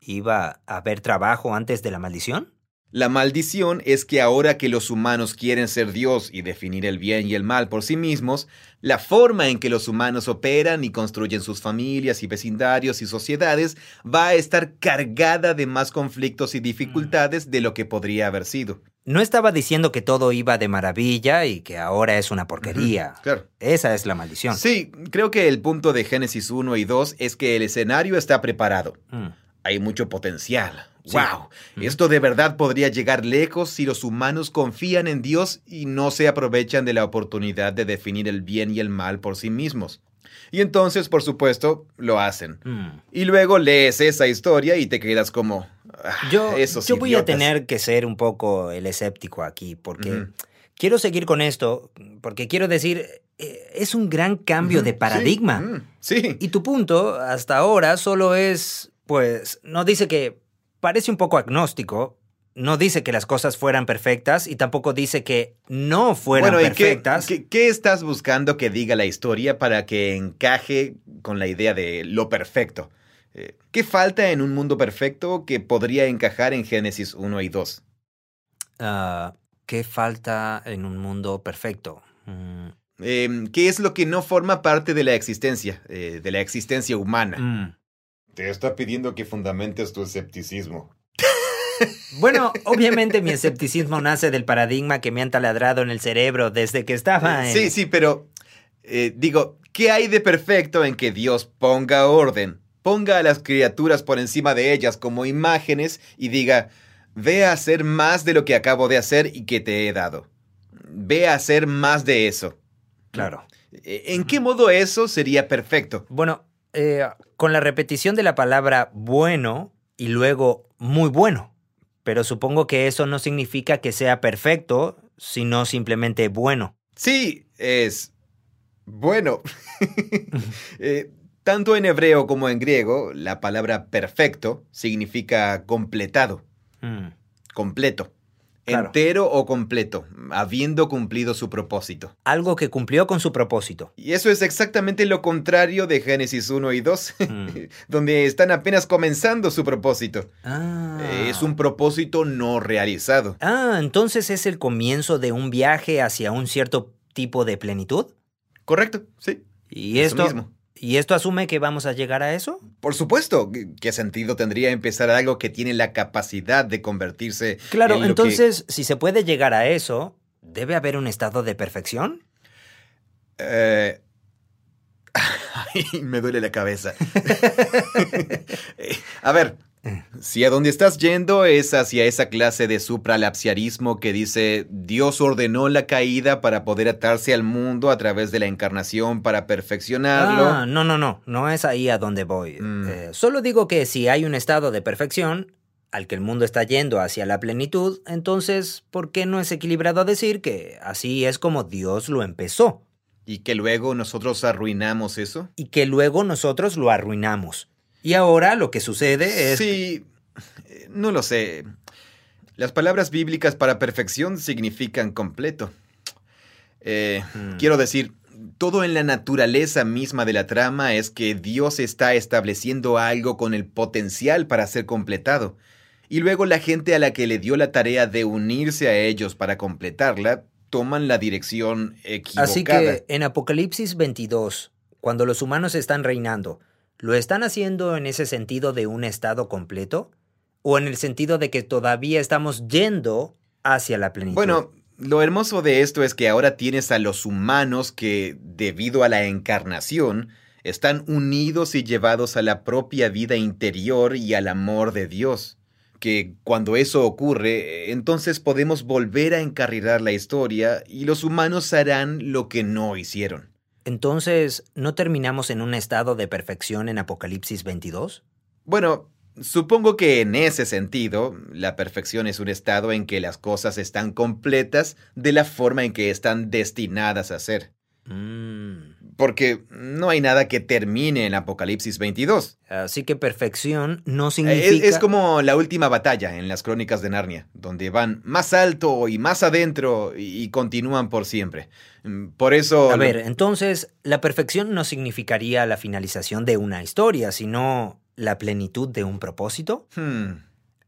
A: ¿Iba a haber trabajo antes de la maldición?
B: La maldición es que ahora que los humanos quieren ser Dios y definir el bien y el mal por sí mismos, la forma en que los humanos operan y construyen sus familias y vecindarios y sociedades va a estar cargada de más conflictos y dificultades de lo que podría haber sido.
A: No estaba diciendo que todo iba de maravilla y que ahora es una porquería.
B: claro.
A: Esa es la maldición.
B: Sí, creo que el punto de Génesis 1 y 2 es que el escenario está preparado.
A: Mm.
B: Hay mucho potencial.
A: Sí.
B: ¡Wow! Esto de verdad podría llegar lejos si los humanos confían en Dios y no se aprovechan de la oportunidad de definir el bien y el mal por sí mismos. Y entonces, por supuesto, lo hacen.
A: Mm.
B: Y luego lees esa historia y te quedas como... "Ah,
A: Yo,
B: esos
A: yo voy a
B: idiotas".
A: tener que ser un poco el escéptico aquí, porque quiero seguir con esto, porque quiero decir, eh, es un gran cambio de paradigma.
B: Sí.
A: Y tu punto, hasta ahora, solo es, pues, no dice que parece un poco agnóstico, no dice que las cosas fueran perfectas y tampoco dice que no fueran
B: bueno, ¿y qué,
A: perfectas.
B: qué- qué estás buscando que diga la historia para que encaje con la idea de lo perfecto? Eh, ¿Qué falta en un mundo perfecto que podría encajar en Génesis 1 y 2?
A: Ah, ¿Qué falta en un mundo perfecto? Mm,
B: Eh, ¿Qué es lo que no forma parte de la existencia, eh, de la existencia humana?
A: mm.
B: Te está pidiendo que fundamentes tu escepticismo. [laughs]
A: Bueno, obviamente mi escepticismo nace del paradigma que me han taladrado en el cerebro desde que estaba en...
B: Sí, sí, pero eh, digo, ¿qué hay de perfecto en que Dios ponga orden, ponga a las criaturas por encima de ellas como imágenes y diga, ve a hacer más de lo que acabo de hacer y que te he dado? Ve a hacer más de eso.
A: Claro.
B: Eh, ¿En qué modo eso sería perfecto?
A: Bueno, eh, con la repetición de la palabra bueno y luego muy bueno. Pero supongo que eso no significa que sea perfecto, sino simplemente bueno.
B: Sí, es bueno. [laughs] Eh, tanto en hebreo como en griego, la palabra perfecto significa completado.
A: Mm,
B: completo.
A: Claro.
B: Entero o completo, habiendo cumplido su propósito.
A: Algo que cumplió con su propósito.
B: Y eso es exactamente lo contrario de Génesis 1 y 2, [laughs]
A: Mm.
B: donde están apenas comenzando su propósito.
A: Ah.
B: Es un propósito no realizado.
A: Ah, entonces es el comienzo de un viaje hacia un cierto tipo de plenitud.
B: ¿Correcto? Sí.
A: ¿Y
B: Eso
A: esto,
B: mismo.
A: ¿Y esto asume que vamos a llegar a eso?
B: Por supuesto. ¿Qué- ¿Qué sentido tendría empezar algo que tiene la capacidad de convertirse
A: Claro,
B: en que-
A: entonces, si se puede llegar a eso, ¿debe haber un estado de perfección?
B: Eh, [laughs] ay, me duele la cabeza. [laughs] Eh, a ver, si a donde estás yendo es hacia esa clase de supralapsiarismo que dice Dios ordenó la caída para poder atarse al mundo a través de la encarnación para perfeccionarlo.
A: Ah, no, no, no, no es ahí a donde voy.
B: Mm.
A: Eh, solo digo que si hay un estado de perfección al que el mundo está yendo hacia la plenitud, entonces, ¿por qué no es equilibrado decir que así es como Dios lo empezó
B: Y que luego nosotros arruinamos eso.
A: y que luego nosotros lo arruinamos? Y ahora lo que sucede es...
B: Sí, no lo sé. Las palabras bíblicas para perfección significan completo. Eh,
A: Mm.
B: Quiero decir, todo en la naturaleza misma de la trama es que Dios está estableciendo algo con el potencial para ser completado. Y luego la gente a la que le dio la tarea de unirse a ellos para completarla toman la dirección equivocada.
A: Así que en Apocalipsis 22, cuando los humanos están reinando, ¿lo están haciendo en ese sentido de un estado completo? ¿O en el sentido de que todavía estamos yendo hacia la plenitud?
B: Bueno, lo hermoso de esto es que ahora tienes a los humanos que, debido a la encarnación, están unidos y llevados a la propia vida interior y al amor de Dios. Que cuando eso ocurre, entonces podemos volver a encarrilar la historia y los humanos harán lo que no hicieron.
A: Entonces, ¿no terminamos en un estado de perfección en Apocalipsis 22?
B: Bueno, supongo que en ese sentido, la perfección es un estado en que las cosas están completas de la forma en que están destinadas a ser.
A: Mm,
B: Porque no hay nada que termine en Apocalipsis 22.
A: Así que perfección no significa...
B: Es, es como la última batalla en las crónicas de Narnia, donde van más alto y más adentro y, continúan por siempre. Mm, Por eso...
A: A ver, entonces, la perfección no significaría la finalización de una historia, sino la plenitud de un propósito.
B: Hmm,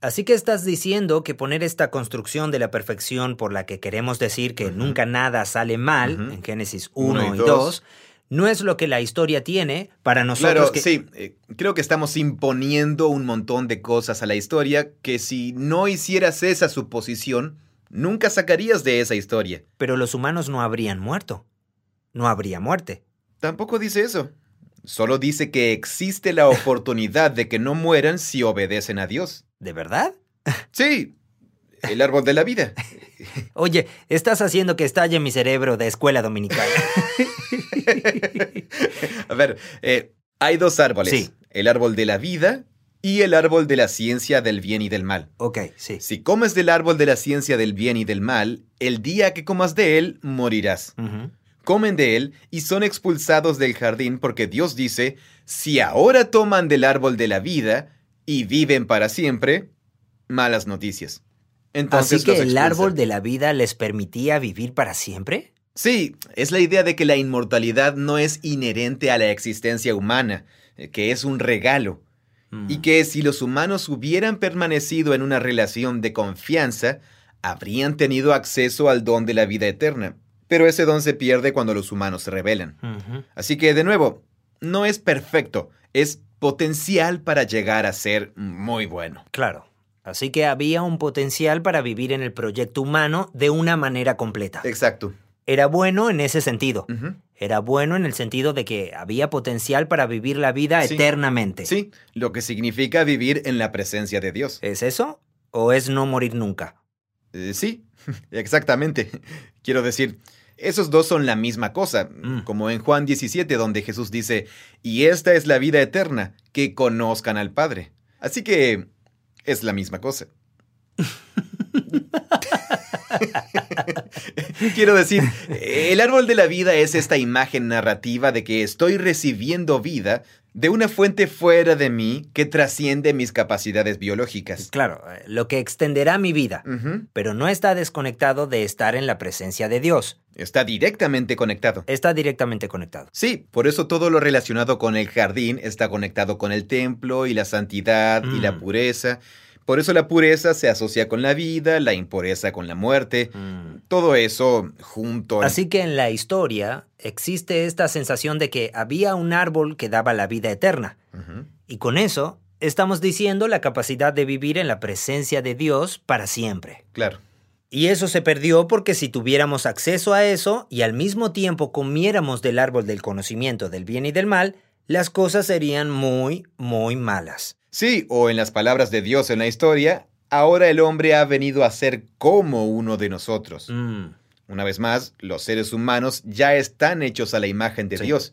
A: Así que estás diciendo que poner esta construcción de la perfección por la que queremos decir que nunca nada sale mal, en Génesis
B: Uno
A: 1
B: y
A: y
B: dos.
A: 2, no es lo que la historia tiene para nosotros
B: Claro,
A: que...
B: sí, eh, creo que estamos imponiendo un montón de cosas a la historia que si no hicieras esa suposición, nunca sacarías de esa historia.
A: Pero los humanos no habrían muerto. No habría muerte.
B: Tampoco dice eso. Solo dice que existe la [laughs] oportunidad de que no mueran si obedecen a Dios.
A: ¿De verdad?
B: Sí, el árbol de la vida. [laughs]
A: Oye, estás haciendo que estalle mi cerebro de escuela dominical. [laughs]
B: A ver, eh, hay dos árboles.
A: Sí.
B: El árbol de la vida y el árbol de la ciencia del bien y del mal.
A: ok, sí.
B: Si comes del árbol de la ciencia del bien y del mal, el día que comas de él, morirás. Comen de él y son expulsados del jardín porque Dios dice, si ahora toman del árbol de la vida y viven para siempre, malas noticias. Entonces
A: Así que el árbol de la vida les permitía vivir para siempre.
B: Sí, es la idea de que la inmortalidad no es inherente a la existencia humana, eh, que es un regalo.
A: Mm.
B: y que si los humanos hubieran permanecido en una relación de confianza, habrían tenido acceso al don de la vida eterna. Pero ese don se pierde cuando los humanos se rebelan. Así que, de nuevo, no es perfecto, es potencial para llegar a ser muy bueno.
A: Claro. Así que había un potencial para vivir en el proyecto humano de una manera completa.
B: Exacto.
A: Era bueno en ese sentido. Era bueno en el sentido de que había potencial para vivir la vida
B: Sí.
A: eternamente.
B: Sí, lo que significa vivir en la presencia de Dios.
A: ¿Es eso? ¿O es no morir nunca?
B: Eh, sí, [laughs] exactamente. Quiero decir, esos dos son la misma cosa,
A: Mm.
B: como en Juan 17, donde Jesús dice, y esta es la vida eterna, que conozcan al Padre. Así que es la misma cosa. [laughs] Quiero decir, el árbol de la vida es esta imagen narrativa de que estoy recibiendo vida de una fuente fuera de mí que trasciende mis capacidades biológicas.
A: Claro, eh, lo que extenderá mi vida, pero no está desconectado de estar en la presencia de Dios.
B: Está directamente conectado.
A: Está directamente conectado.
B: Sí, por eso todo lo relacionado con el jardín está conectado con el templo y la santidad y la
A: Mm.
B: pureza. Por eso la pureza se asocia con la vida, la impureza con la muerte.
A: Mm.
B: Todo eso junto.
A: Así que en la historia existe esta sensación de que había un árbol que daba la vida eterna. Y con eso estamos diciendo la capacidad de vivir en la presencia de Dios para siempre.
B: Claro.
A: Y eso se perdió porque si tuviéramos acceso a eso y al mismo tiempo comiéramos del árbol del conocimiento del bien y del mal, las cosas serían muy, muy malas.
B: Sí, o en las palabras de Dios en la historia, ahora el hombre ha venido a ser como uno de nosotros.
A: Mm,
B: Una vez más, los seres humanos ya están hechos a la imagen de
A: Sí.
B: Dios,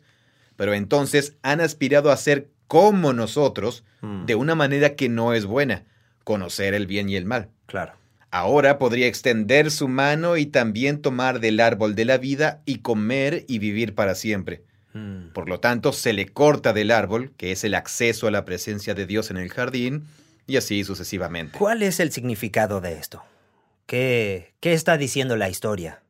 B: pero entonces han aspirado a ser como nosotros
A: mm,
B: de una manera que no es buena, conocer el bien y el mal.
A: Claro.
B: Ahora podría extender su mano y también tomar del árbol de la vida y comer y vivir para siempre.
A: Mm.
B: Por lo tanto, se le corta del árbol, que es el acceso a la presencia de Dios en el jardín, y así sucesivamente.
A: ¿Cuál es el significado de esto? ¿Qué, qué está diciendo la historia?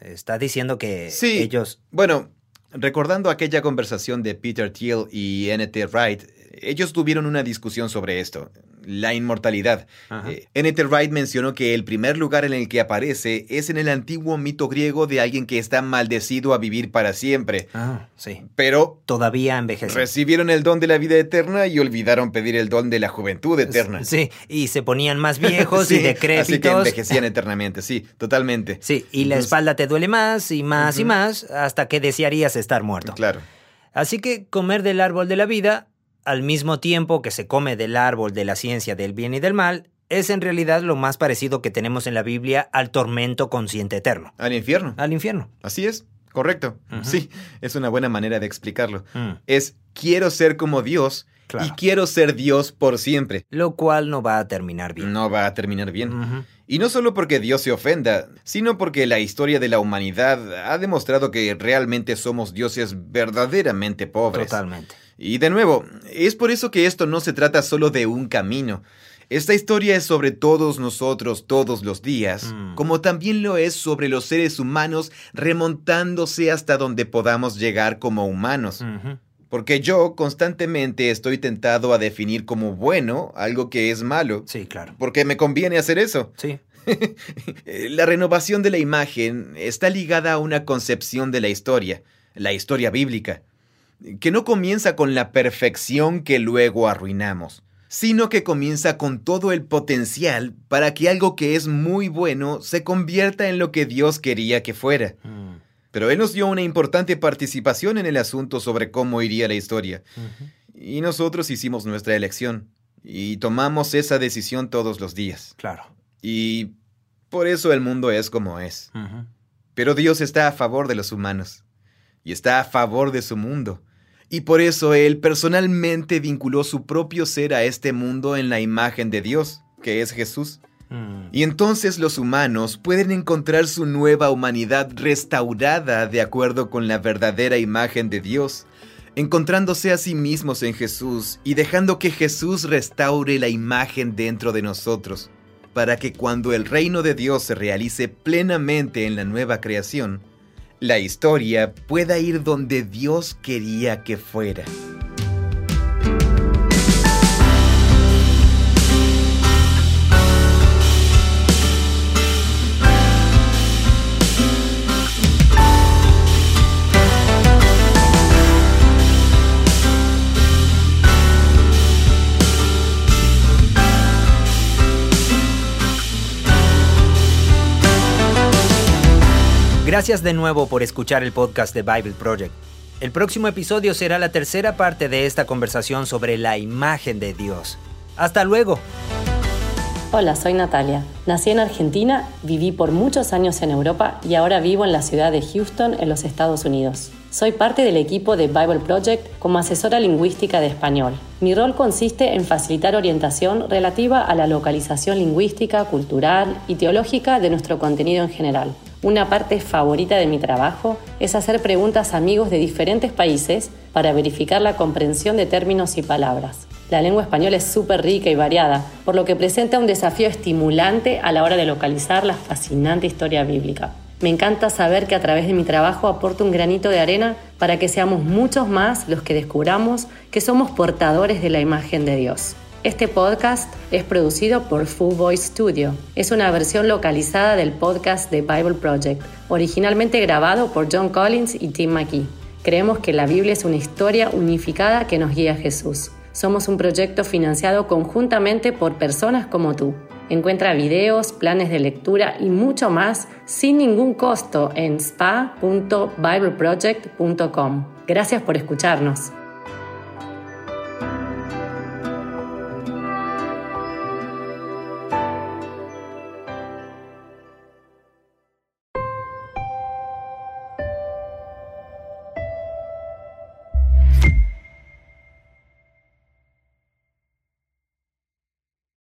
A: Está diciendo que
B: Sí.
A: ellos...
B: Bueno, recordando aquella conversación de Peter Thiel y N.T. Wright, ellos tuvieron una discusión sobre esto, la inmortalidad. Eh, N.T. Wright mencionó que el primer lugar en el que aparece es en el antiguo mito griego de alguien que está maldecido a vivir para siempre.
A: Ah, sí.
B: Pero
A: Todavía envejece.
B: recibieron el don de la vida eterna y olvidaron pedir el don de la juventud eterna.
A: Sí, y se ponían más viejos [laughs]
B: Sí,
A: y decrépitos.
B: Así que envejecían [laughs] eternamente, sí, totalmente.
A: Sí, y la espalda te duele más y más y más hasta que desearías estar muerto.
B: Claro.
A: Así que comer del árbol de la vida, al mismo tiempo que se come del árbol de la ciencia del bien y del mal, es en realidad lo más parecido que tenemos en la Biblia al tormento consciente eterno,
B: Al infierno.
A: al infierno.
B: Así es, correcto. Sí, es una buena manera de explicarlo.
A: Mm,
B: Es quiero ser como Dios
A: Claro.
B: y quiero ser Dios por siempre.
A: Lo cual no va a terminar bien.
B: No va a terminar bien. Y no solo porque Dios se ofenda, sino porque la historia de la humanidad ha demostrado que realmente somos dioses verdaderamente pobres.
A: Totalmente.
B: Y de nuevo, es por eso que esto no se trata solo de un camino. Esta historia es sobre todos nosotros todos los días,
A: Mm.
B: como también lo es sobre los seres humanos remontándose hasta donde podamos llegar como humanos. Porque yo constantemente estoy tentado a definir como bueno algo que es malo.
A: Sí, claro.
B: Porque me conviene hacer eso.
A: Sí. [laughs]
B: la renovación de la imagen está ligada a una concepción de la historia, la historia bíblica, que no comienza con la perfección que luego arruinamos, sino que comienza con todo el potencial para que algo que es muy bueno se convierta en lo que Dios quería que fuera. Mm. Pero Él nos dio una importante participación en el asunto sobre cómo iría la historia. Y nosotros hicimos nuestra elección. Y tomamos esa decisión todos los días.
A: Claro.
B: Y por eso el mundo es como es. Pero Dios está a favor de los humanos. Y está a favor de su mundo. Y por eso Él personalmente vinculó su propio ser a este mundo en la imagen de Dios, que es Jesús. Mm. Y entonces los humanos pueden encontrar su nueva humanidad restaurada de acuerdo con la verdadera imagen de Dios, encontrándose a sí mismos en Jesús y dejando que Jesús restaure la imagen dentro de nosotros, para que cuando el reino de Dios se realice plenamente en la nueva creación, la historia pueda ir donde Dios quería que fuera.
A: Gracias de nuevo por escuchar el podcast de Bible Project. El próximo episodio será la tercera parte de esta conversación sobre la imagen de Dios. Hasta luego.
C: Hola, soy Natalia. Nací en Argentina, viví por muchos años en Europa y ahora vivo en la ciudad de Houston, en los Estados Unidos. Soy parte del equipo de Bible Project como asesora lingüística de español. Mi rol consiste en facilitar orientación relativa a la localización lingüística, cultural y teológica de nuestro contenido en general. Una parte favorita de mi trabajo es hacer preguntas a amigos de diferentes países para verificar la comprensión de términos y palabras. La lengua española es súper rica y variada, por lo que presenta un desafío estimulante a la hora de localizar la fascinante historia bíblica. Me encanta saber que a través de mi trabajo aporto un granito de arena para que seamos muchos más los que descubramos que somos portadores de la imagen de Dios. Este podcast es producido por Full Voice Studio. Es una versión localizada del podcast de Bible Project, originalmente grabado por John Collins y Tim McKee. Creemos que la Biblia es una historia unificada que nos guía a Jesús. Somos un proyecto financiado conjuntamente por personas como tú. Encuentra videos, planes de lectura y mucho más sin ningún costo en spa.bibleproject.com. Gracias por escucharnos.